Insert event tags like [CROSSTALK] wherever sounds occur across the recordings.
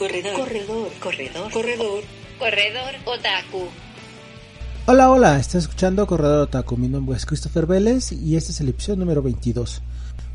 Corredor. Corredor. Corredor. Corredor. Corredor Otaku. Hola, hola, estás escuchando Corredor Otaku. Mi nombre es Christopher Vélez y este es el episodio número 22.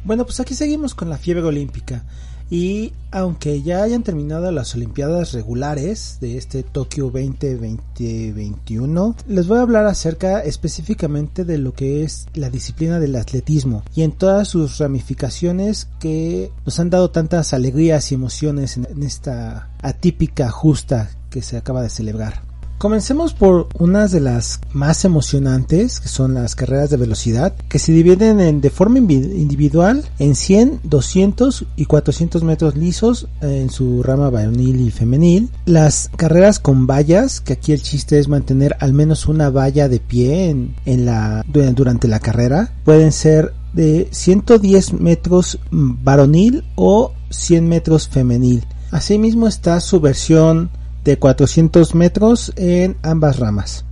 Bueno, pues aquí seguimos con la fiebre olímpica. Y aunque ya hayan terminado las Olimpiadas regulares de este Tokio 2021, les voy a hablar acerca específicamente de lo que es la disciplina del atletismo y en todas sus ramificaciones que nos han dado tantas alegrías y emociones en esta atípica justa que se acaba de celebrar. Comencemos por unas de las más emocionantes, que son las carreras de velocidad, que se dividen en, de forma individual en 100, 200 y 400 metros lisos en su rama varonil y femenil. Las carreras con vallas, que aquí el chiste es mantener al menos una valla de pie en, la, durante la carrera, pueden ser de 110 metros varonil o 100 metros femenil. Asimismo está su versión de 400 metros en ambas ramas.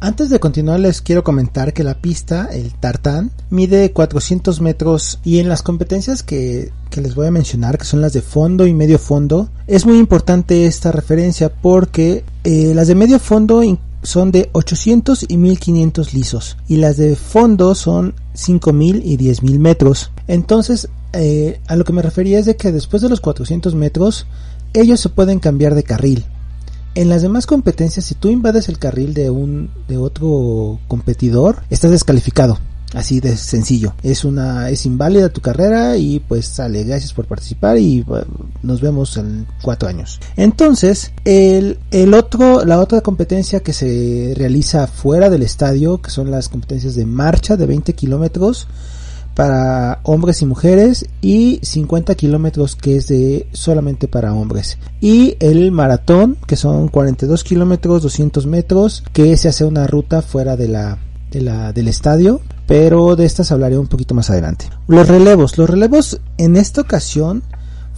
Antes de continuar les quiero comentar que la pista, el tartán, mide 400 metros y en las competencias que, les voy a mencionar, que son las de fondo y medio fondo, es muy importante esta referencia porque eh, las de medio fondo son de 800 y 1500 lisos y las de fondo son 5000 y 10000 metros. Entonces, eh, a lo que me refería es de que después de los 400 metros, ellos se pueden cambiar de carril. En las demás competencias, si tú invades el carril de un de otro competidor, estás descalificado. Así de sencillo. Es una es inválida tu carrera y pues sale. Gracias por participar y nos vemos en cuatro años. Entonces el, el otro la otra competencia que se realiza fuera del estadio, que son las competencias de marcha de 20 kilómetros para hombres y mujeres y 50 kilómetros que es de solamente para hombres. Y el maratón que son 42 kilómetros 200 metros que se hace una ruta fuera de la, de la del estadio pero de estas hablaré un poquito más adelante. Los relevos los relevos en esta ocasión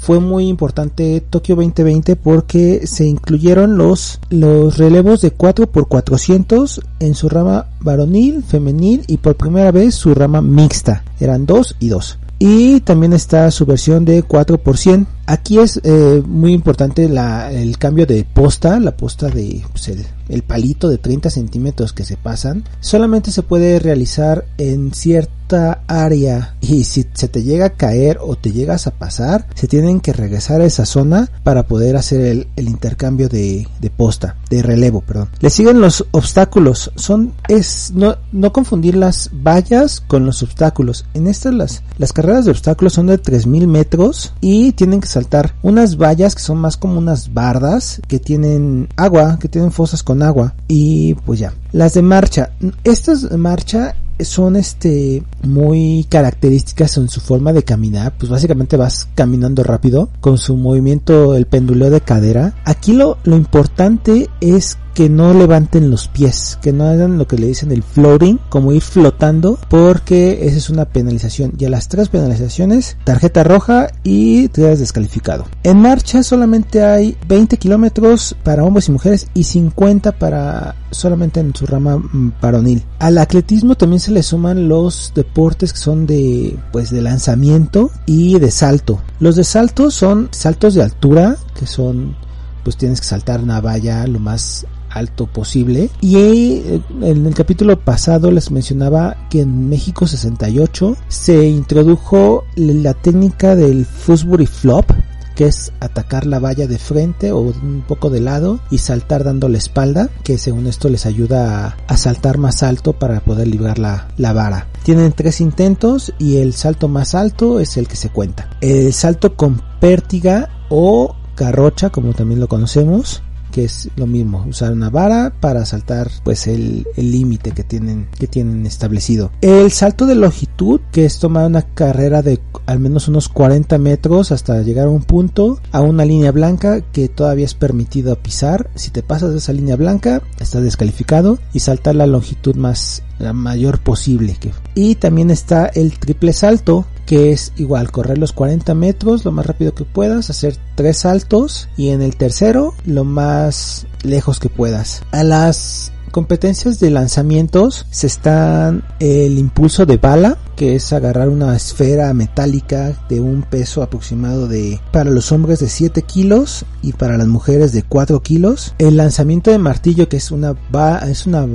fue muy importante Tokio 2020 porque se incluyeron los, los relevos de 4x400 en su rama varonil, femenil y por primera vez su rama mixta. Eran 2 y 2. Y también está su versión de 4 por 100. Aquí es eh, muy importante la, el cambio de posta, la posta de pues, el, palito de 30 centímetros que se pasan. Solamente se puede realizar en cierta área y si se te llega a caer o te llegas a pasar, se tienen que regresar a esa zona para poder hacer el, el intercambio de, de, posta, de relevo, perdón. Le siguen los obstáculos, son es no, no confundir las vallas con los obstáculos. En estas las, las carreras de obstáculos son de 3000 metros y tienen que unas vallas que son más como unas bardas que tienen agua, que tienen fosas con agua. Y pues ya. Las de marcha, estas de marcha son este muy características en su forma de caminar, pues básicamente vas caminando rápido con su movimiento el penduleo de cadera. Aquí lo, lo importante es que no levanten los pies, que no hagan lo que le dicen el floating, como ir flotando, porque esa es una penalización. Y a las tres penalizaciones, tarjeta roja y te quedas descalificado. En marcha solamente hay 20 kilómetros para hombres y mujeres y 50 para solamente en su rama mm, varonil. Al atletismo también se le suman los deportes que son de pues de lanzamiento y de salto. Los de salto son saltos de altura, que son pues tienes que saltar una valla lo más alto posible. Y eh, en el capítulo pasado les mencionaba que en México 68 se introdujo la técnica del Fusbury Flop, que es atacar la valla de frente o un poco de lado y saltar dando la espalda, que según esto les ayuda a, saltar más alto para poder librar la, la, vara. Tienen tres intentos y el salto más alto es el que se cuenta. El salto con pértiga o carrocha, como también lo conocemos, que es lo mismo, usar una vara para saltar pues el límite que tienen, que tienen establecido. El salto de longitud, que es tomar una carrera de al menos unos 40 metros hasta llegar a un punto, a una línea blanca que todavía es permitido pisar. Si te pasas de esa línea blanca, estás descalificado y saltar la longitud más la mayor posible. Y también está el triple salto, que es igual correr los 40 metros lo más rápido que puedas, hacer tres saltos y en el tercero lo más lejos que puedas. A las competencias de lanzamientos se están el impulso de bala, que es agarrar una esfera metálica de un peso aproximado de para los hombres de 7 kilos y para las mujeres de 4 kilos. El lanzamiento de martillo, que es una, es una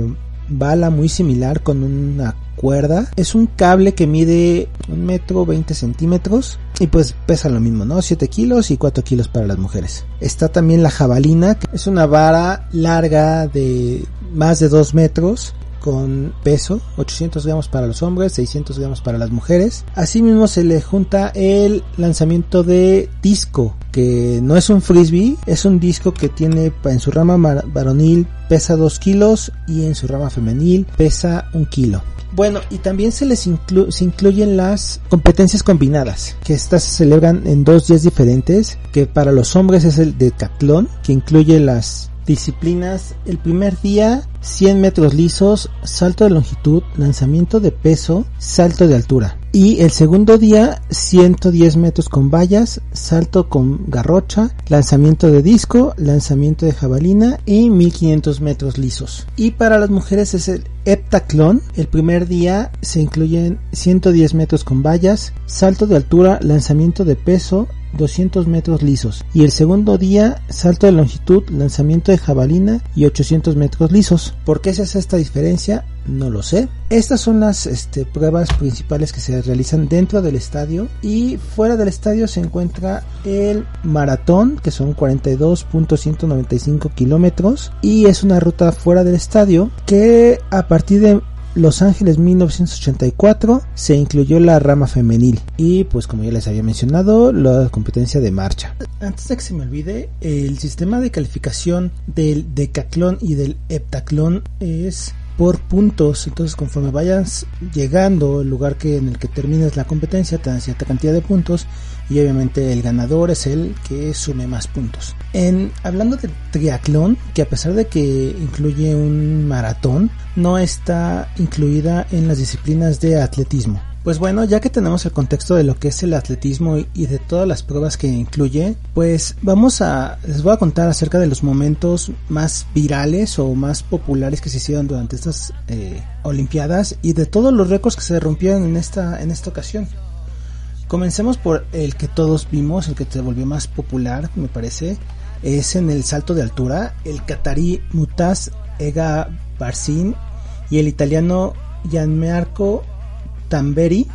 bala muy similar con una cuerda. Es un cable que mide un metro 20 centímetros y pues pesa lo mismo, ¿no? 7 kilos y 4 kilos para las mujeres. Está también la jabalina, que es una vara larga de más de 2 metros con peso, 800 gramos para los hombres, 600 gramos para las mujeres. Asimismo se le junta el lanzamiento de disco, que no es un frisbee, es un disco que tiene en su rama varonil pesa 2 kilos y en su rama femenil pesa 1 kilo. Bueno, y también se les se incluyen las competencias combinadas, que estas se celebran en dos días diferentes, que para los hombres es el decatlón, que incluye las disciplinas. El primer día 100 metros lisos, salto de longitud, lanzamiento de peso, salto de altura. Y el segundo día 110 metros con vallas, salto con garrocha, lanzamiento de disco, lanzamiento de jabalina y 1500 metros lisos. Y para las mujeres es el heptaclón. El primer día se incluyen 110 metros con vallas, salto de altura, lanzamiento de peso, 200 metros lisos y el segundo día salto de longitud, lanzamiento de jabalina y 800 metros lisos. ¿Por qué se hace esta diferencia? No lo sé. Estas son las este, pruebas principales que se realizan dentro del estadio y fuera del estadio se encuentra el maratón que son 42.195 kilómetros y es una ruta fuera del estadio que a partir de los Ángeles 1984 se incluyó la rama femenil y pues como ya les había mencionado la competencia de marcha. Antes de que se me olvide, el sistema de calificación del decatlón y del heptaclón es por puntos. Entonces, conforme vayas llegando al lugar que en el que termines la competencia, te dan cierta cantidad de puntos y obviamente el ganador es el que sume más puntos. En hablando de triatlón, que a pesar de que incluye un maratón, no está incluida en las disciplinas de atletismo. Pues bueno, ya que tenemos el contexto de lo que es el atletismo y de todas las pruebas que incluye, pues vamos a les voy a contar acerca de los momentos más virales o más populares que se hicieron durante estas eh, Olimpiadas y de todos los récords que se rompieron en esta en esta ocasión. Comencemos por el que todos vimos, el que se volvió más popular, me parece, es en el salto de altura, el catarí Mutaz Ega Barcin y el italiano Gianmarco Tamberi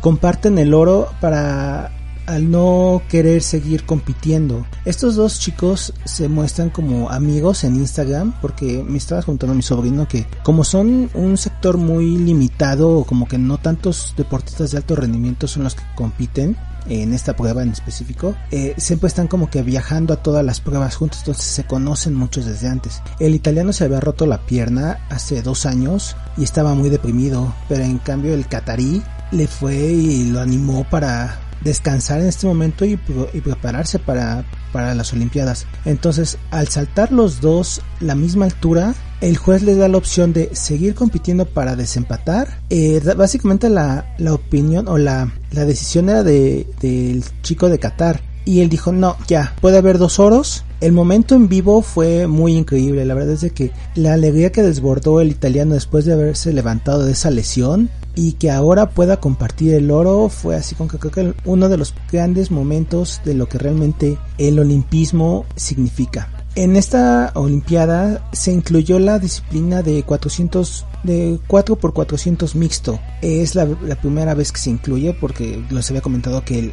comparten el oro para al no querer seguir compitiendo. Estos dos chicos se muestran como amigos en Instagram porque me estaba contando a mi sobrino que como son un sector muy limitado, como que no tantos deportistas de alto rendimiento son los que compiten, en esta prueba en específico, eh, siempre están como que viajando a todas las pruebas juntos, entonces se conocen muchos desde antes. El italiano se había roto la pierna hace dos años y estaba muy deprimido, pero en cambio el catarí le fue y lo animó para descansar en este momento y, prepararse para, para las Olimpiadas. Entonces, al saltar los dos la misma altura, el juez les da la opción de seguir compitiendo para desempatar. Eh, básicamente la, la, opinión o la, la decisión era de, del chico de Qatar. Y él dijo, no, ya, puede haber dos oros. El momento en vivo fue muy increíble. La verdad es de que la alegría que desbordó el italiano después de haberse levantado de esa lesión y que ahora pueda compartir el oro fue así con que creo que uno de los grandes momentos de lo que realmente el olimpismo significa. En esta olimpiada se incluyó la disciplina de 400 de 4 por 400 mixto. Es la, primera vez que se incluye porque les había comentado que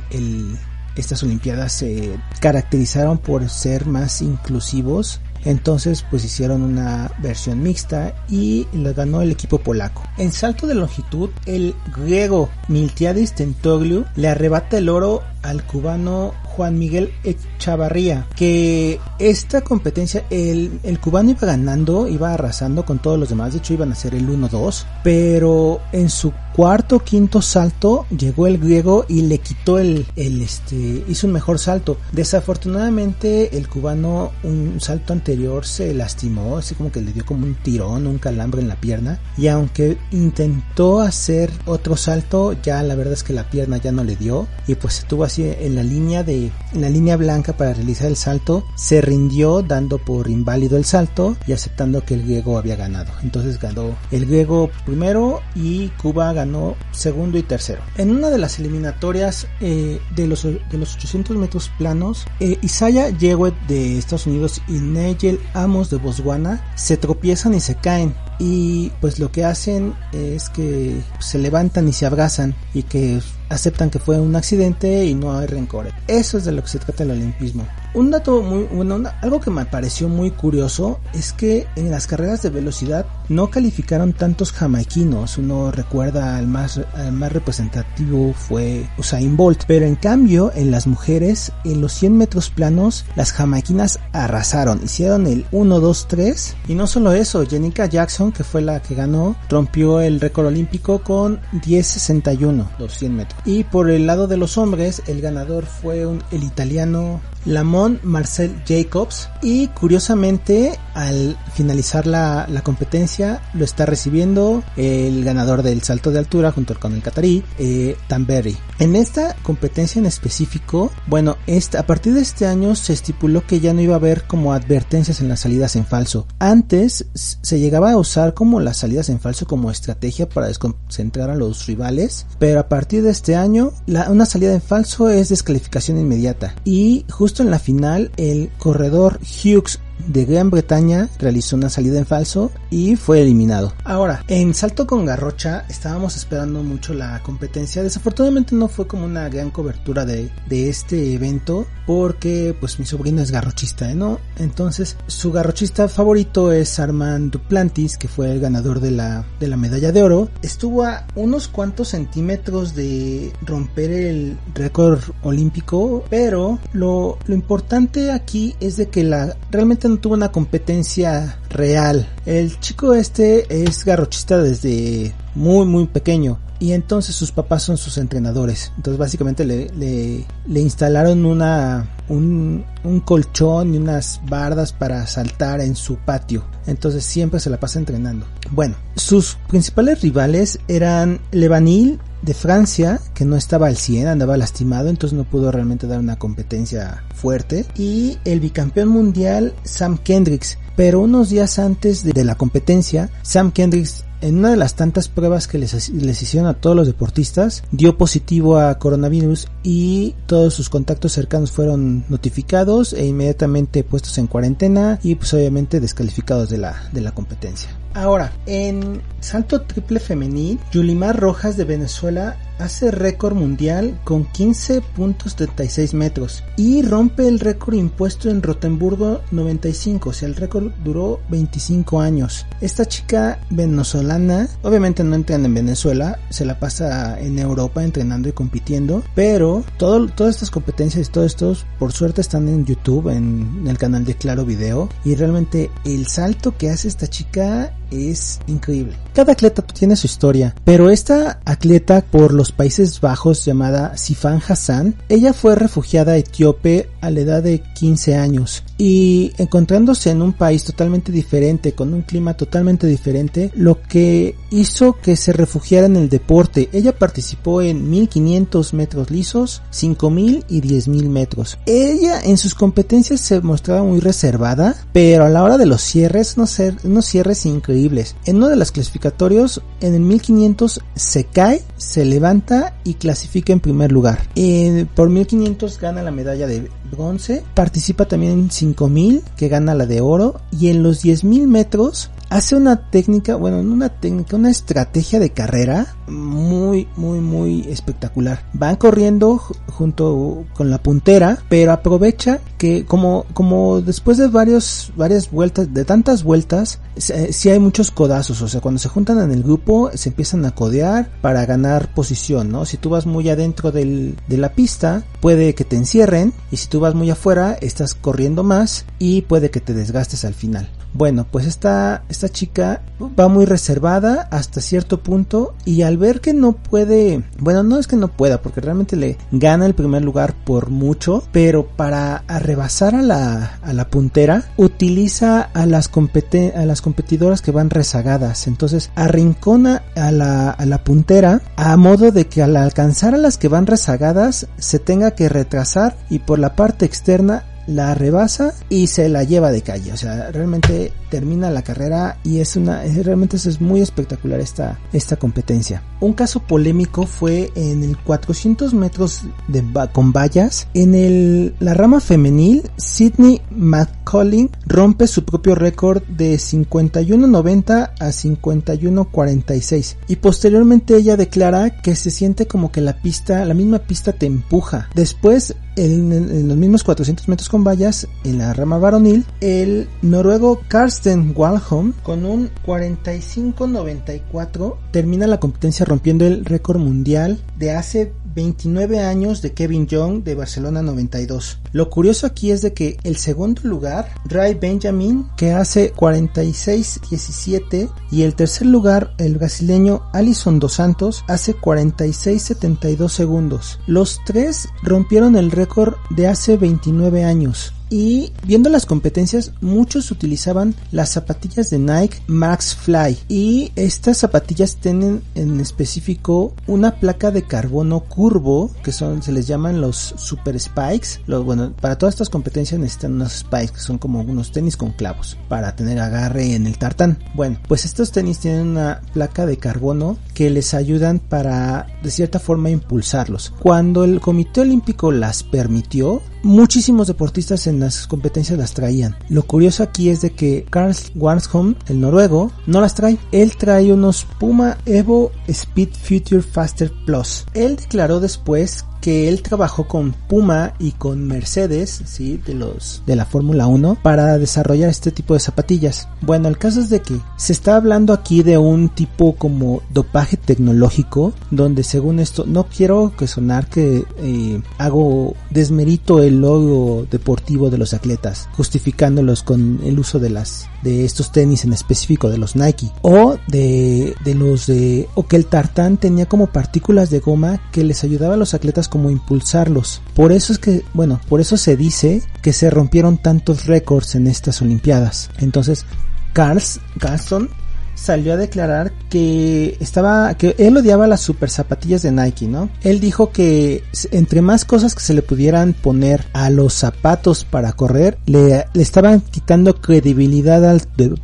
estas olimpiadas se caracterizaron por ser más inclusivos entonces pues hicieron una versión mixta y lo ganó el equipo polaco. En salto de longitud, el griego Miltiadis Tentogliu le arrebata el oro al cubano Juan Miguel Echavarría, que esta competencia, el, el, cubano iba ganando, iba arrasando con todos los demás, de hecho iban a ser el 1-2, pero en su cuarto quinto salto llegó el griego y le quitó el, el este, hizo un mejor salto. Desafortunadamente el cubano un salto anterior se lastimó, así como que le dio como un tirón, un calambre en la pierna y aunque intentó hacer otro salto, ya la verdad es que la pierna ya no le dio y pues estuvo así en la línea de en la línea blanca para realizar el salto, se rindió dando por inválido el salto y aceptando que el griego había ganado. Entonces ganó el griego primero y Cuba ganó segundo y tercero. En una de las eliminatorias eh, de, los, de los 800 metros planos, eh, Isaiah Yewet de Estados Unidos y Nigel Amos de Botswana se tropiezan y se caen y pues lo que hacen es que se levantan y se abrazan y que aceptan que fue un accidente y no hay rencor. Eso es de lo que se trata el olimpismo. Un dato muy bueno, algo que me pareció muy curioso es que en las carreras de velocidad no calificaron tantos jamaiquinos. Uno recuerda al más, más representativo fue Usain Bolt, pero en cambio en las mujeres en los 100 metros planos las jamaiquinas arrasaron, hicieron el 1 2 3 y no solo eso, Jenica Jackson que fue la que ganó rompió el récord olímpico con 10.61 los 100 metros. Y por el lado de los hombres el ganador fue el italiano Lamont Marcel Jacobs y curiosamente al finalizar la, competencia lo está recibiendo el ganador del salto de altura junto con el catarí eh, Tamberry. En esta competencia en específico, bueno, esta, a partir de este año se estipuló que ya no iba a haber como advertencias en las salidas en falso. Antes se llegaba a usar como las salidas en falso como estrategia para desconcentrar a los rivales, pero a partir de este año la, una salida en falso es descalificación inmediata y justo en la final, el corredor Hughes de Gran Bretaña realizó una salida en falso y fue eliminado. Ahora, en salto con garrocha estábamos esperando mucho la competencia. Desafortunadamente no fue como una gran cobertura de, este evento porque pues mi sobrino es garrochista, ¿eh? ¿no? Entonces su garrochista favorito es Armand Duplantis, que fue el ganador de la, de la medalla de oro. Estuvo a unos cuantos centímetros de romper el récord olímpico, pero lo, lo importante aquí es de que la realmente no tuvo una competencia real. El chico este es garrochista desde muy muy pequeño y entonces sus papás son sus entrenadores. Entonces básicamente le, le, instalaron una, un, un, colchón y unas bardas para saltar en su patio. Entonces siempre se la pasa entrenando. Bueno, sus principales rivales eran Levanil de Francia, que no estaba al 100, andaba lastimado, entonces no pudo realmente dar una competencia fuerte. Y el bicampeón mundial Sam Kendricks. Pero unos días antes de la competencia, Sam Kendricks en una de las tantas pruebas que les, hicieron a todos los deportistas, dio positivo a coronavirus y todos sus contactos cercanos fueron notificados e inmediatamente puestos en cuarentena y pues obviamente descalificados de la, de la competencia. Ahora, en salto triple femenil, Yulimar Rojas de Venezuela hace récord mundial con 15.36 metros y rompe el récord impuesto en Rotemburgo 95, o sea, el récord duró 25 años. Esta chica venezolana, obviamente no entrena en Venezuela, se la pasa en Europa entrenando y compitiendo, pero todo, todas estas competencias y todo esto, por suerte, están en YouTube, en el canal de Claro Video, y realmente el salto que hace esta chica es increíble. Cada atleta tiene su historia, pero esta atleta por los Países Bajos llamada Sifan Hassan, ella fue refugiada etíope a la edad de 15 años y encontrándose en un país totalmente diferente, con un clima totalmente diferente, lo que hizo que se refugiara en el deporte. Ella participó en 1500 metros lisos, 5000 y 10000 metros. Ella en sus competencias se mostraba muy reservada, pero a la hora de los cierres, no ser, unos cierres increíbles. En uno de los clasificatorios, en el 1500 se cae, se levanta y clasifica en primer lugar. por 1500 gana la medalla de bronce, participa también en 5000 que gana la de oro y en los 10000 metros hace una técnica, bueno, no una técnica, una estrategia de carrera muy, muy, muy espectacular. Van corriendo junto con la puntera, pero aprovecha que como, como después de varios, varias vueltas, de tantas vueltas, si hay muchos codazos, o sea, cuando se juntan en el grupo, se empiezan a codear para ganar posición, ¿no? Si tú vas muy adentro del, de la pista, puede que te encierren, y si tú vas muy afuera, estás corriendo más y puede que te desgastes al final. Bueno, pues esta, esta chica va muy reservada hasta cierto punto y al ver que no puede, bueno, no es que no pueda, porque realmente le gana el primer lugar por mucho, pero para rebasar a la, a la puntera utiliza a las, a las competidoras que van rezagadas. Entonces arrincona a la, a la puntera a modo de que al alcanzar a las que van rezagadas se tenga que retrasar y por la parte externa la rebasa y se la lleva de calle. O sea, realmente termina la carrera y es una, realmente es muy espectacular esta, esta competencia. Un caso polémico fue en el 400 metros de, con vallas. En el, la rama femenil, Sidney McCollin rompe su propio récord de 51.90 a 51.46 y posteriormente ella declara que se siente como que la pista, la misma pista te empuja. Después en, los mismos 400 metros con vallas, en la rama varonil, el noruego Karsten Walholm con un 45.94 termina la competencia rompiendo el récord mundial de hace 29 años de Kevin Young de Barcelona 92. Lo curioso aquí es de que el segundo lugar, Ray Benjamin, que hace 46-17 y el tercer lugar, el brasileño Alison Dos Santos, hace 46-72 segundos. Los tres rompieron el récord de hace 29 años. Y viendo las competencias, muchos utilizaban las zapatillas de Nike Max Fly. Y estas zapatillas tienen en específico una placa de carbono curvo, que son, se les llaman los Super Spikes. Los, bueno, para todas estas competencias necesitan unos spikes, que son como unos tenis con clavos, para tener agarre en el tartán. Bueno, pues estos tenis tienen una placa de carbono que les ayudan para, de cierta forma, impulsarlos. Cuando el Comité Olímpico las permitió, muchísimos deportistas en las competencias las traían. Lo curioso aquí es de que Karl Warsholm, el noruego, no las trae. Él trae unos Puma Evo Speed Future Faster Plus. Él declaró después que él trabajó con Puma y con Mercedes, sí, de los de la Fórmula 1 para desarrollar este tipo de zapatillas. Bueno, el caso es de que se está hablando aquí de un tipo como dopaje tecnológico, donde según esto no quiero que sonar que eh, hago desmerito el logo deportivo de los atletas, justificándolos con el uso de las de estos tenis en específico de los Nike o de, de los de o que el tartán tenía como partículas de goma que les ayudaba a los atletas como impulsarlos. Por eso es que, bueno, por eso se dice que se rompieron tantos récords en estas Olimpiadas. Entonces, Carls, Carlson salió a declarar que estaba, que él odiaba las super zapatillas de Nike, ¿no? Él dijo que entre más cosas que se le pudieran poner a los zapatos para correr, le, le estaban quitando credibilidad al,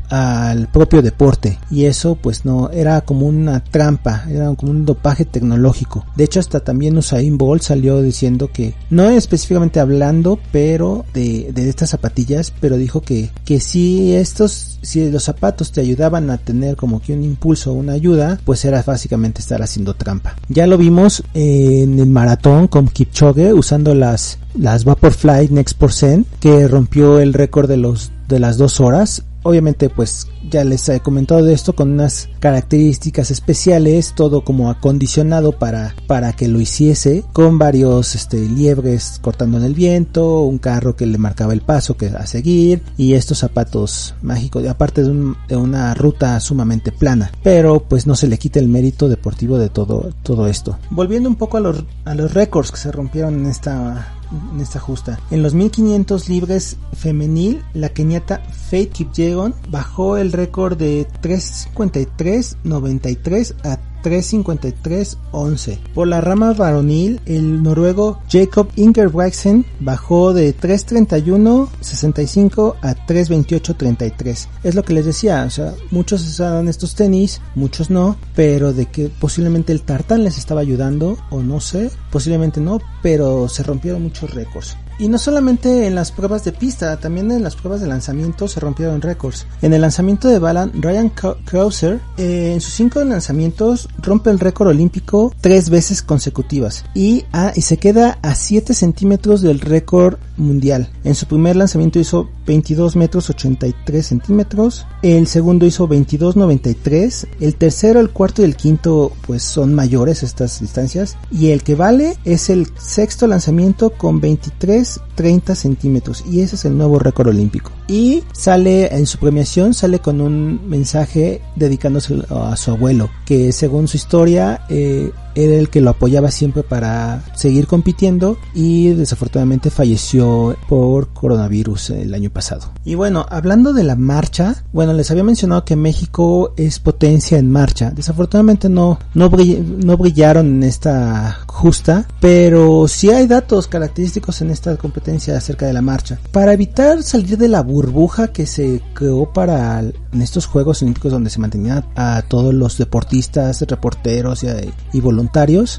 al propio deporte. Y eso pues no, era como una trampa, era como un dopaje tecnológico. De hecho hasta también Usain Bolt salió diciendo que, no específicamente hablando, pero de, de estas zapatillas, pero dijo que, que si estos, si los zapatos te ayudaban a tener como que un impulso o una ayuda, pues era básicamente estar haciendo trampa. Ya lo vimos en el maratón con Kipchoge usando las las Vaporfly Next Percent que rompió el récord de los de las dos horas Obviamente pues ya les he comentado de esto con unas características especiales, todo como acondicionado para, para que lo hiciese, con varios este, liebres cortando en el viento, un carro que le marcaba el paso que a seguir y estos zapatos mágicos, aparte de, de una ruta sumamente plana, pero pues no se le quita el mérito deportivo de todo, todo esto. Volviendo un poco a los, a los récords que se rompieron en esta en esta justa. En los 1500 libres femenil, la keniata Faith Kipyegon bajó el récord de 353.93 a 353.11. Por la rama varonil, el noruego Jacob Ingebrigtsen bajó de 331.65 a 328.33. Es lo que les decía, o sea, muchos usaban estos tenis, muchos no, pero de que posiblemente el tartán les estaba ayudando, o no sé, posiblemente no, pero se rompieron muchos récords. Y no solamente en las pruebas de pista, también en las pruebas de lanzamiento se rompieron récords. En el lanzamiento de bala, Ryan Krauser, eh, en sus cinco lanzamientos, rompe el récord olímpico tres veces consecutivas y, y se queda a 7 centímetros del récord mundial. En su primer lanzamiento hizo 22 metros 83 centímetros, el segundo hizo 22.93, el tercero, el cuarto y el quinto pues son mayores estas distancias y el que vale es el sexto lanzamiento con 23 es 30 centímetros y ese es el nuevo récord olímpico. Y sale en su premiación, sale con un mensaje dedicándose a su abuelo, que según su historia eh, era el que lo apoyaba siempre para seguir compitiendo y desafortunadamente falleció por coronavirus el año pasado. Y bueno, hablando de la marcha, bueno, les había mencionado que México es potencia en marcha. Desafortunadamente no, no, no brillaron en esta justa, pero sí hay datos característicos en esta competencia acerca de la marcha. Para evitar salir de la burbuja que se creó para en estos Juegos Olímpicos donde se mantenían a todos los deportistas, reporteros y, y voluntarios,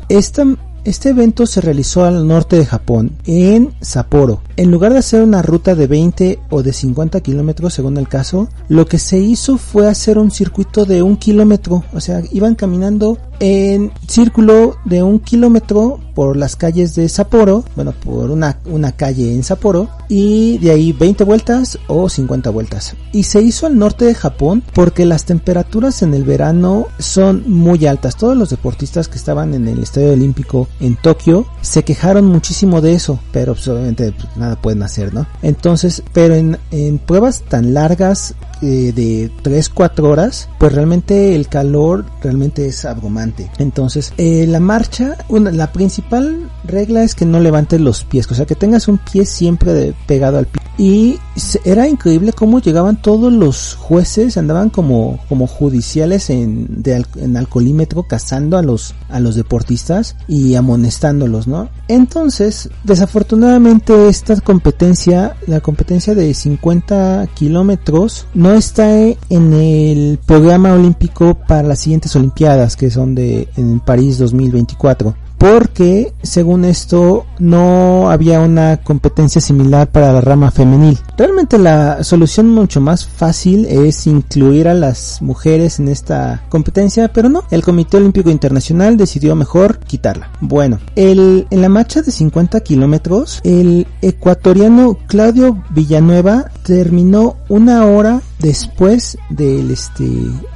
esta este evento se realizó al norte de Japón, en Sapporo. En lugar de hacer una ruta de 20 o de 50 kilómetros según el caso, lo que se hizo fue hacer un circuito de un kilómetro. O sea, iban caminando en círculo de un kilómetro por las calles de Sapporo, bueno, por una, una calle en Sapporo, y de ahí 20 vueltas o 50 vueltas. Y se hizo al norte de Japón porque las temperaturas en el verano son muy altas. Todos los deportistas que estaban en el Estadio Olímpico en Tokio se quejaron muchísimo de eso, pero pues, obviamente pues, nada pueden hacer, ¿no? Entonces, pero en, en pruebas tan largas eh, de 3-4 horas, pues realmente el calor realmente es abrumante. Entonces, eh, la marcha, una, la principal regla es que no levantes los pies, o sea, que tengas un pie siempre pegado al pie. Y era increíble cómo llegaban todos los jueces, andaban como, como judiciales en, en alcoholímetro cazando a los, a los deportistas y amonestándolos, ¿no? Entonces, desafortunadamente esta competencia, la competencia de 50 kilómetros, no está en el programa olímpico para las siguientes Olimpiadas, que son de en París 2024 porque según esto no había una competencia similar para la rama femenil. Realmente la solución mucho más fácil es incluir a las mujeres en esta competencia, pero no, el Comité Olímpico Internacional decidió mejor quitarla. Bueno, el, en la marcha de 50 kilómetros, el ecuatoriano Claudio Villanueva terminó una hora después del este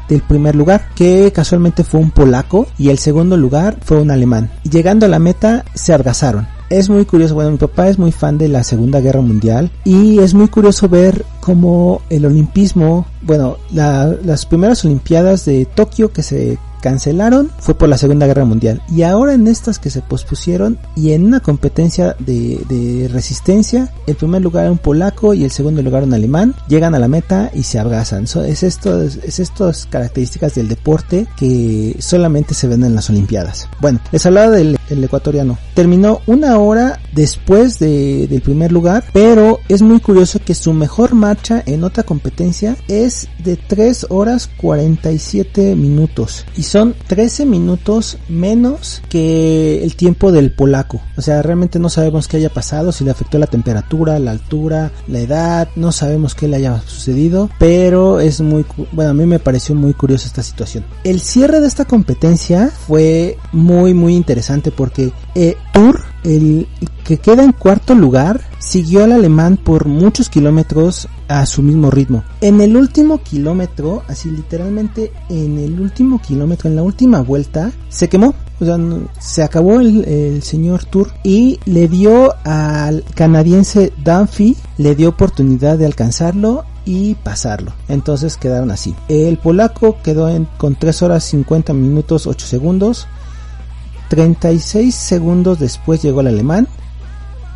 del primer lugar, que casualmente fue un polaco, y el segundo lugar fue un alemán. Llegando a la meta, se abrazaron. Es muy curioso, bueno, mi papá es muy fan de la Segunda Guerra Mundial y es muy curioso ver cómo el olimpismo, bueno, las primeras Olimpiadas de Tokio que se cancelaron fue por la Segunda Guerra Mundial. Y ahora en estas que se pospusieron y en una competencia de, resistencia, el primer lugar un polaco y el segundo lugar un alemán, llegan a la meta y se abrazan. es, esto, es estas características del deporte que solamente se ven en las Olimpiadas. Bueno, les hablaba del ecuatoriano. Terminó una hora después del primer lugar, pero es muy curioso que su mejor marcha en otra competencia es de 3 horas 47 minutos. Y 13 minutos menos que el tiempo del polaco. O sea, realmente no sabemos qué haya pasado, si le afectó la temperatura, la altura, la edad, no sabemos qué le haya sucedido, pero es muy, bueno, a mí me pareció muy curiosa esta situación. El cierre de esta competencia fue muy, muy interesante porque eh, Tour el que queda en cuarto lugar siguió al alemán por muchos kilómetros a su mismo ritmo. En el último kilómetro, así literalmente en el último kilómetro, en la última vuelta, se quemó. O sea, se acabó el, señor Tour y le dio al canadiense Dunphy, le dio oportunidad de alcanzarlo y pasarlo. Entonces quedaron así. El polaco quedó en, con 3 horas 50 minutos 8 segundos. 36 segundos después llegó el alemán.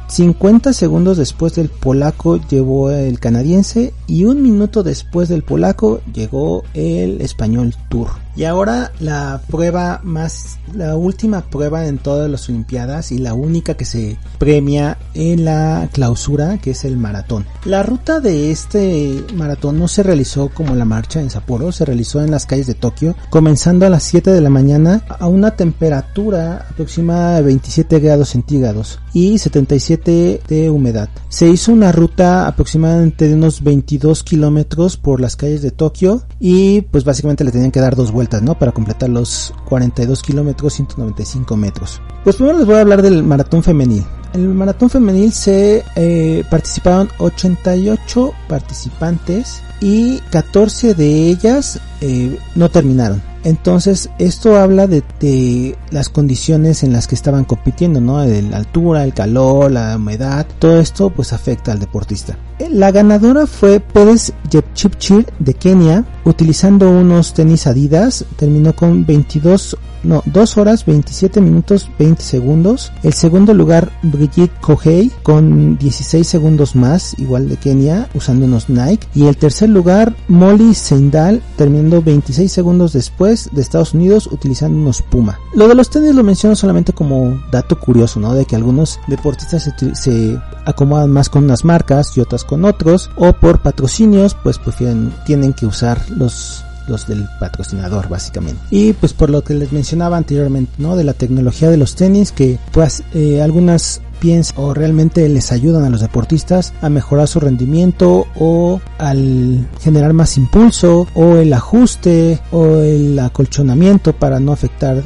50 segundos después del polaco llegó el canadiense y un minuto después del polaco llegó el español Tour. Y ahora la prueba más, la última prueba en todas las Olimpiadas y la única que se premia en la clausura, que es el maratón. La ruta de este maratón no se realizó como la marcha en Sapporo, se realizó en las calles de Tokio, comenzando a las 7 de la mañana a una temperatura aproximada de 27 grados centígrados y 77 de humedad. Se hizo una ruta aproximadamente de unos 22 kilómetros por las calles de Tokio y pues básicamente le tenían que dar dos vueltas ¿no? Para completar los 42 kilómetros, 195 metros. Pues primero les voy a hablar del maratón femenil. En el maratón femenil se eh, participaron 88 participantes y 14 de ellas eh, no terminaron. Entonces, esto habla de, las condiciones en las que estaban compitiendo, ¿no? De la altura, el calor, la humedad, todo esto pues afecta al deportista. La ganadora fue Pérez Jepchipchir de Kenia, utilizando unos tenis Adidas, terminó con 22 no, 2 horas 27 minutos 20 segundos. El segundo lugar Brigitte Kohei con 16 segundos más, igual de Kenia, usando unos Nike. Y el tercer lugar Molly Seindal, terminando 26 segundos después de Estados Unidos, utilizando unos Puma. Lo de los tenis lo menciono solamente como dato curioso, ¿no? De que algunos deportistas se, se acomodan más con unas marcas y otras con otros, o por patrocinios, pues prefieren, tienen que usar los del patrocinador básicamente y pues por lo que les mencionaba anteriormente no de la tecnología de los tenis que pues eh, algunas piensan o realmente les ayudan a los deportistas a mejorar su rendimiento o al generar más impulso o el ajuste o el acolchonamiento para no afectar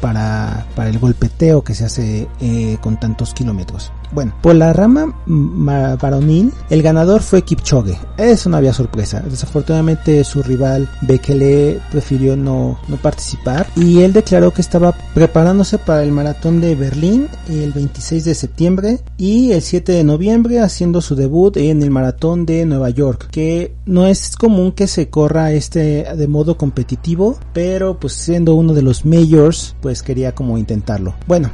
para, para el golpeteo que se hace eh, con tantos kilómetros. Bueno, por la rama varonil, el ganador fue Kipchoge. Eso no había sorpresa. Desafortunadamente su rival Bekele prefirió no, no participar y él declaró que estaba preparándose para el maratón de Berlín el 26 de septiembre y el 7 de noviembre haciendo su debut en el maratón de Nueva York, que no es común que se corra este de modo competitivo, pero pues siendo uno de los majors, pues quería como intentarlo. Bueno,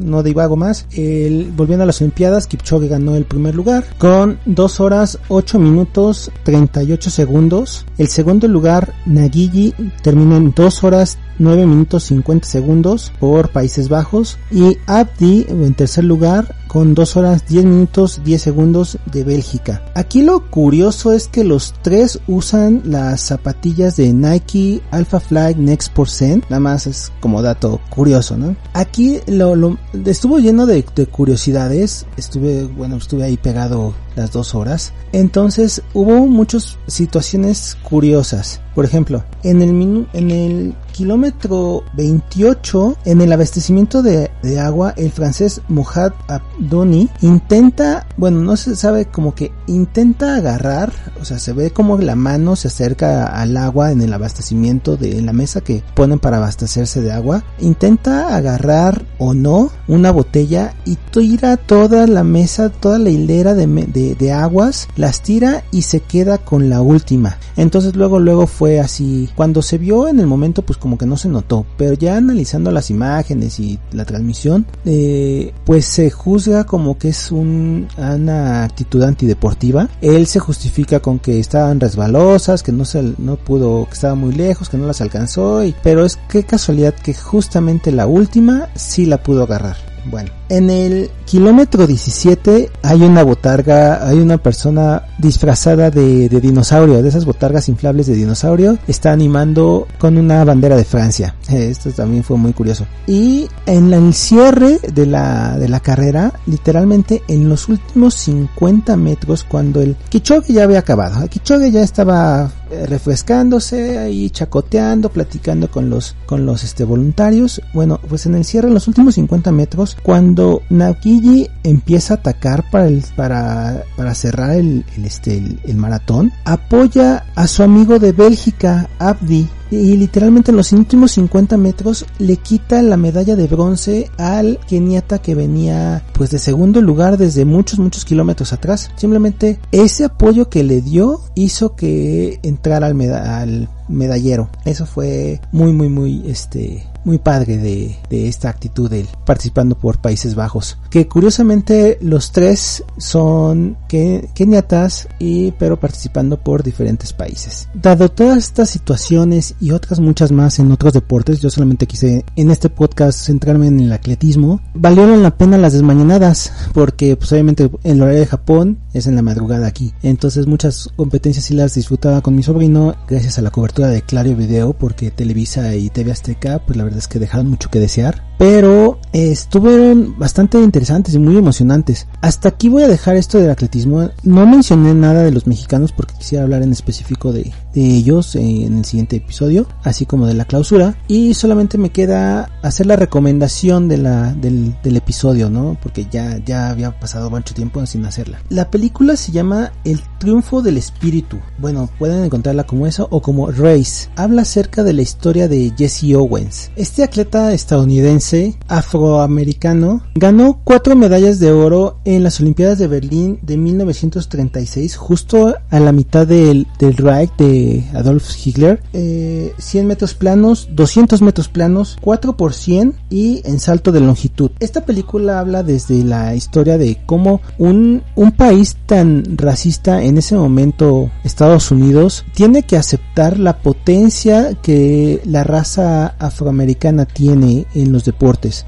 no divago más. El, volviendo a las Olimpiadas, Kipchoge ganó el primer lugar con 2 horas 8 minutos 38 segundos. El segundo lugar, Nagiji, terminó en 2 horas 9 minutos 50 segundos por Países Bajos y Abdi en tercer lugar con 2 horas 10 minutos 10 segundos de Bélgica. Aquí lo curioso es que los tres usan las zapatillas de Nike Alpha Fly Next Percent, nada más es como dato curioso, ¿no? Aquí lo, lo estuvo lleno de, de, curiosidades, estuve, bueno, estuve ahí pegado las dos horas, entonces hubo muchas situaciones curiosas. Por ejemplo, en el, en el kilómetro 28, en el abastecimiento de, agua, el francés Mohad Abdoni intenta, bueno, no se sabe como que intenta agarrar, o sea, se ve como la mano se acerca al agua en el abastecimiento de la mesa que ponen para abastecerse de agua, intenta agarrar o no una botella y tira toda la mesa, toda la hilera de, de, de aguas, las tira y se queda con la última. Entonces luego, luego fue así, cuando se vio en el momento, pues como que no se notó, pero ya analizando las imágenes y la transmisión, eh, pues se juzga como que es un, una actitud antideportiva. Él se justifica con que estaban resbalosas, que no se no pudo, que estaba muy lejos, que no las alcanzó, y, pero es que casualidad que justamente la última sí la pudo agarrar. Bueno, en el kilómetro 17 hay una botarga, hay una persona disfrazada de, dinosaurio, de esas botargas inflables de dinosaurio, está animando con una bandera de Francia. [LAUGHS] Esto también fue muy curioso. Y en el cierre de la, de la carrera, literalmente en los últimos 50 metros, cuando el Kichogue ya había acabado, el Kichogue ya estaba refrescándose ahí chacoteando platicando con los con los este voluntarios bueno pues en el cierre en los últimos 50 metros cuando Nakiji empieza a atacar para el para para cerrar el, el este el maratón apoya a su amigo de Bélgica Abdi y literalmente en los últimos 50 metros le quita la medalla de bronce al keniata que venía pues de segundo lugar desde muchos muchos kilómetros atrás. Simplemente ese apoyo que le dio hizo que entrara al, meda al medallero. Eso fue muy muy muy este muy padre de, de, esta actitud de él, participando por Países Bajos. Que curiosamente los tres son keniatas y pero participando por diferentes países. Dado todas estas situaciones y otras muchas más en otros deportes, yo solamente quise en este podcast centrarme en el atletismo. Valieron la pena las desmañanadas porque pues obviamente en el horario de Japón es en la madrugada aquí. Entonces muchas competencias sí las disfrutaba con mi sobrino gracias a la cobertura de Clario Video porque Televisa y TV Azteca pues la verdad es que dejaron mucho que desear pero eh, estuvieron bastante interesantes y muy emocionantes. Hasta aquí voy a dejar esto del atletismo. No mencioné nada de los mexicanos porque quisiera hablar en específico de, ellos en el siguiente episodio, así como de la clausura. Y solamente me queda hacer la recomendación de la, del, del episodio, ¿no? Porque ya, ya había pasado mucho tiempo sin hacerla. La película se llama El triunfo del espíritu. Bueno, pueden encontrarla como eso o como Race. Habla acerca de la historia de Jesse Owens. Este atleta estadounidense afroamericano ganó cuatro medallas de oro en las Olimpiadas de Berlín de 1936, justo a la mitad del, del Reich de Adolf Hitler. 100 eh, metros planos, 200 metros planos, 4 por 100 y en salto de longitud. Esta película habla desde la historia de cómo un, un país tan racista en ese momento, Estados Unidos, tiene que aceptar la potencia que la raza afroamericana tiene en los deportes.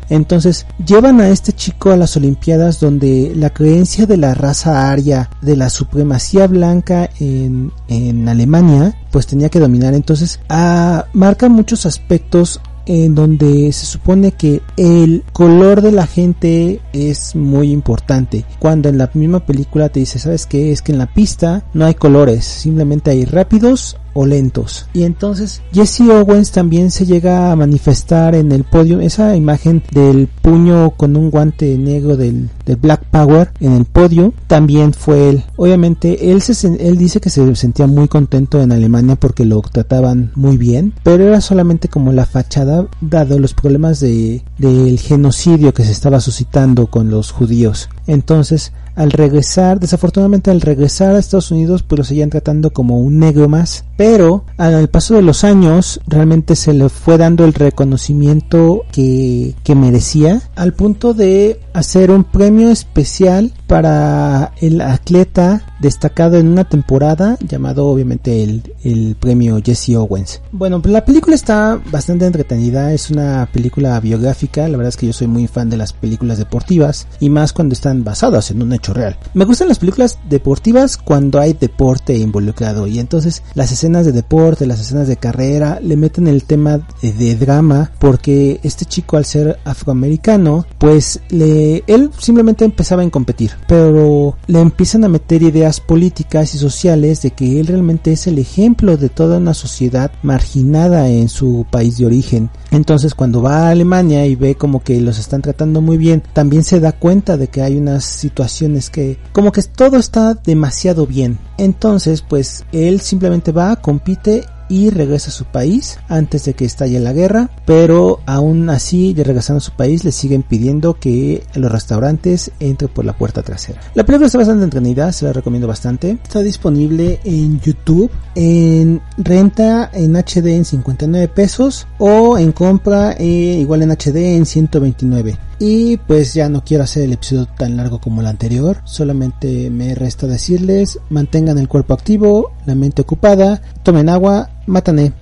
Entonces, llevan a este chico a las Olimpiadas donde la creencia de la raza aria, de la supremacía blanca en, en Alemania, pues tenía que dominar. Entonces, ah, marca muchos aspectos en donde se supone que el color de la gente es muy importante. Cuando en la misma película te dice, ¿sabes qué? Es que en la pista no hay colores, simplemente hay rápidos o lentos. Y entonces Jesse Owens también se llega a manifestar en el podio, esa imagen del puño con un guante negro del, Black Power en el podio, también fue él. Obviamente él, se, él dice que se sentía muy contento en Alemania porque lo trataban muy bien, pero era solamente como la fachada dado los problemas de, del genocidio que se estaba suscitando con los judíos. Entonces al regresar, desafortunadamente al regresar a Estados Unidos, pues lo seguían tratando como un negro más, pero al paso de los años realmente se le fue dando el reconocimiento que, que merecía, al punto de hacer un premio especial para el atleta destacado en una temporada llamado obviamente el, el premio Jesse Owens. Bueno, pues la película está bastante entretenida, es una película biográfica, la verdad es que yo soy muy fan de las películas deportivas y más cuando están basadas en un hecho real. Me gustan las películas deportivas cuando hay deporte involucrado y entonces las escenas de deporte, las escenas de carrera le meten el tema de, de drama porque este chico al ser afroamericano pues le él simplemente empezaba a competir, pero le empiezan a meter ideas políticas y sociales de que él realmente es el ejemplo de toda una sociedad marginada en su país de origen. Entonces cuando va a Alemania y ve como que los están tratando muy bien, también se da cuenta de que hay unas situaciones que como que todo está demasiado bien. Entonces pues él simplemente va, compite y regresa a su país antes de que estalle la guerra, pero aún así, de regresando a su país, le siguen pidiendo que los restaurantes entre por la puerta trasera. La película está bastante entretenida, se la recomiendo bastante. Está disponible en YouTube, en renta en HD en 59 pesos o en compra eh, igual en HD en 129. Y pues ya no quiero hacer el episodio tan largo como el anterior, solamente me resta decirles mantengan el cuerpo activo, la mente ocupada, tomen agua, matané.